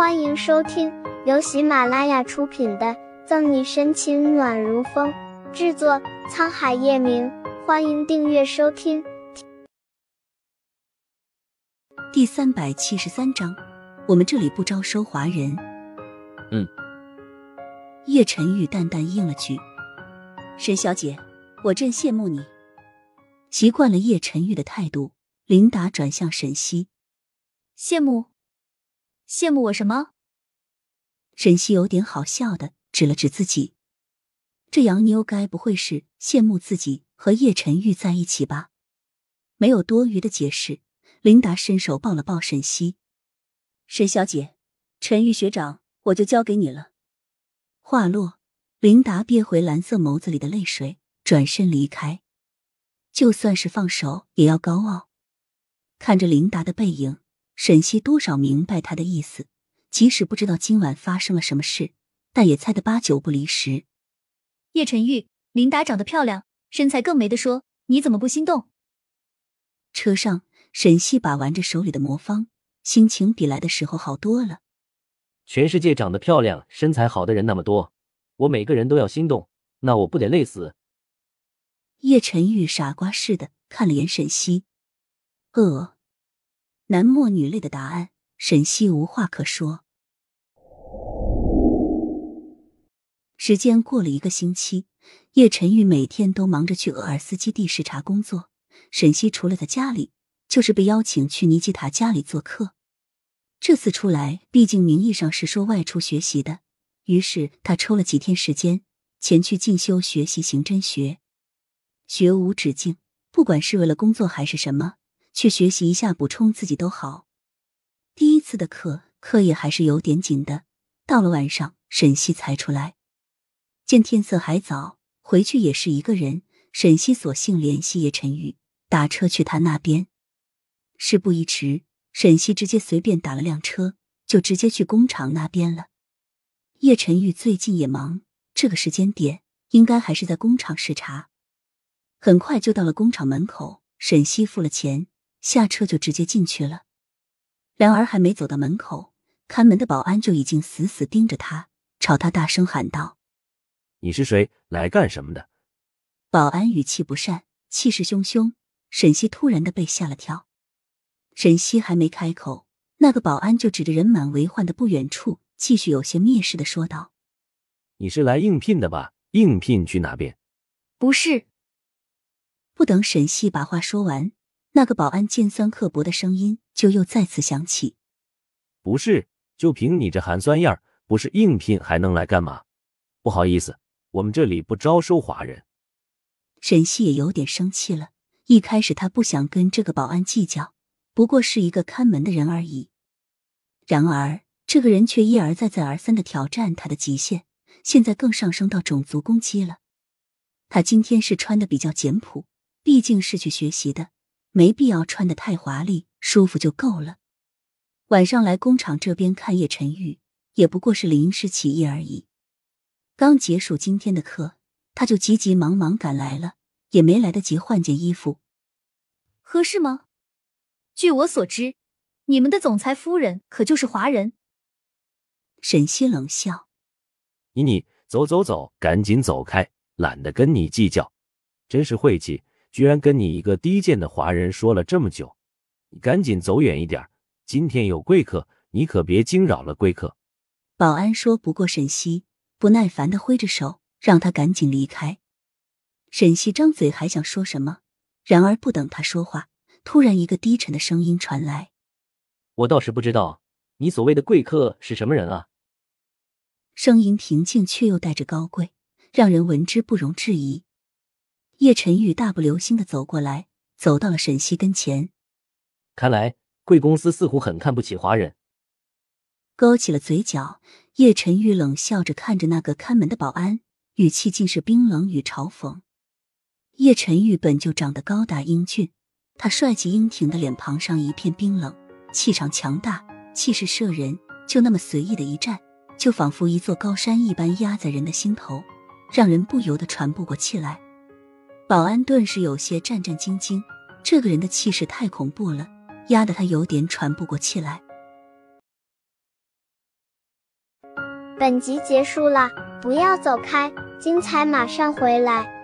欢迎收听由喜马拉雅出品的《赠你深情暖如风》，制作沧海夜明。欢迎订阅收听。第三百七十三章，我们这里不招收华人。嗯。叶晨玉淡淡应了句：“沈小姐，我真羡慕你。”习惯了叶晨玉的态度，琳达转向沈西：“羡慕。”羡慕我什么？沈西有点好笑的指了指自己，这洋妞该不会是羡慕自己和叶晨玉在一起吧？没有多余的解释，琳达伸手抱了抱沈西。沈小姐，陈玉学长，我就交给你了。话落，琳达憋回蓝色眸子里的泪水，转身离开。就算是放手，也要高傲。看着琳达的背影。沈西多少明白他的意思，即使不知道今晚发生了什么事，但也猜得八九不离十。叶晨玉，琳达长得漂亮，身材更没得说，你怎么不心动？车上，沈西把玩着手里的魔方，心情比来的时候好多了。全世界长得漂亮、身材好的人那么多，我每个人都要心动，那我不得累死？叶晨玉傻瓜似的看了眼沈西，呃。男默女泪的答案，沈西无话可说。时间过了一个星期，叶晨玉每天都忙着去鄂尔斯基地视察工作。沈西除了在家里，就是被邀请去尼基塔家里做客。这次出来，毕竟名义上是说外出学习的，于是他抽了几天时间前去进修学习刑侦学。学无止境，不管是为了工作还是什么。去学习一下，补充自己都好。第一次的课，课业还是有点紧的。到了晚上，沈西才出来。见天色还早，回去也是一个人。沈西索性联系叶晨玉，打车去他那边。事不宜迟，沈西直接随便打了辆车，就直接去工厂那边了。叶晨玉最近也忙，这个时间点应该还是在工厂视察。很快就到了工厂门口，沈西付了钱。下车就直接进去了，然而还没走到门口，看门的保安就已经死死盯着他，朝他大声喊道：“你是谁？来干什么的？”保安语气不善，气势汹汹。沈西突然的被吓了跳，沈西还没开口，那个保安就指着人满为患的不远处，继续有些蔑视的说道：“你是来应聘的吧？应聘去哪边？”“不是。”不等沈西把话说完。那个保安尖酸刻薄的声音就又再次响起：“不是，就凭你这寒酸样不是应聘还能来干嘛？不好意思，我们这里不招收华人。”沈西也有点生气了。一开始他不想跟这个保安计较，不过是一个看门的人而已。然而这个人却一而再、再而三的挑战他的极限，现在更上升到种族攻击了。他今天是穿的比较简朴，毕竟是去学习的。没必要穿的太华丽，舒服就够了。晚上来工厂这边看叶晨玉，也不过是临时起意而已。刚结束今天的课，他就急急忙忙赶来了，也没来得及换件衣服。合适吗？据我所知，你们的总裁夫人可就是华人。沈西冷笑：“你你走走走，赶紧走开，懒得跟你计较，真是晦气。”居然跟你一个低贱的华人说了这么久，你赶紧走远一点。今天有贵客，你可别惊扰了贵客。保安说不过沈西，不耐烦的挥着手让他赶紧离开。沈西张嘴还想说什么，然而不等他说话，突然一个低沉的声音传来：“我倒是不知道，你所谓的贵客是什么人啊？”声音平静却又带着高贵，让人闻之不容置疑。叶晨玉大步流星的走过来，走到了沈西跟前。看来贵公司似乎很看不起华人。勾起了嘴角，叶晨玉冷笑着看着那个看门的保安，语气竟是冰冷与嘲讽。叶晨玉本就长得高大英俊，他帅气英挺的脸庞上一片冰冷，气场强大，气势慑人，就那么随意的一站，就仿佛一座高山一般压在人的心头，让人不由得喘不过气来。保安顿时有些战战兢兢这个人的气势太恐怖了压得他有点喘不过气来。本集结束了不要走开精彩马上回来。